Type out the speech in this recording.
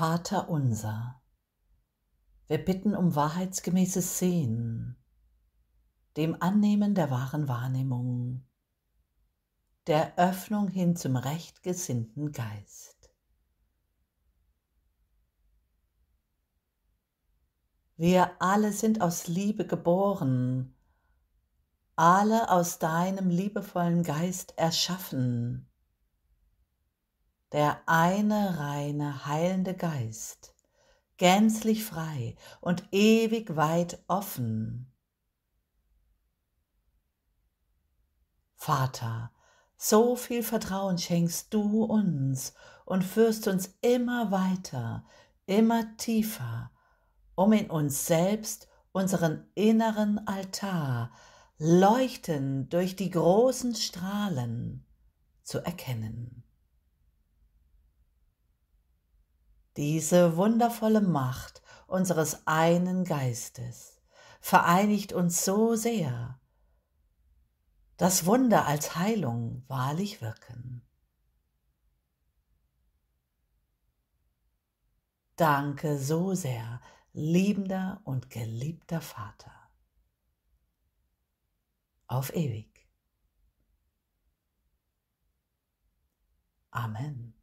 Vater unser, wir bitten um wahrheitsgemäßes Sehen, dem Annehmen der wahren Wahrnehmung, der Öffnung hin zum rechtgesinnten Geist. Wir alle sind aus Liebe geboren, alle aus deinem liebevollen Geist erschaffen der eine reine, heilende Geist, gänzlich frei und ewig weit offen. Vater, so viel Vertrauen schenkst du uns und führst uns immer weiter, immer tiefer, um in uns selbst, unseren inneren Altar, leuchten durch die großen Strahlen zu erkennen. Diese wundervolle Macht unseres einen Geistes vereinigt uns so sehr, dass Wunder als Heilung wahrlich wirken. Danke so sehr, liebender und geliebter Vater. Auf ewig. Amen.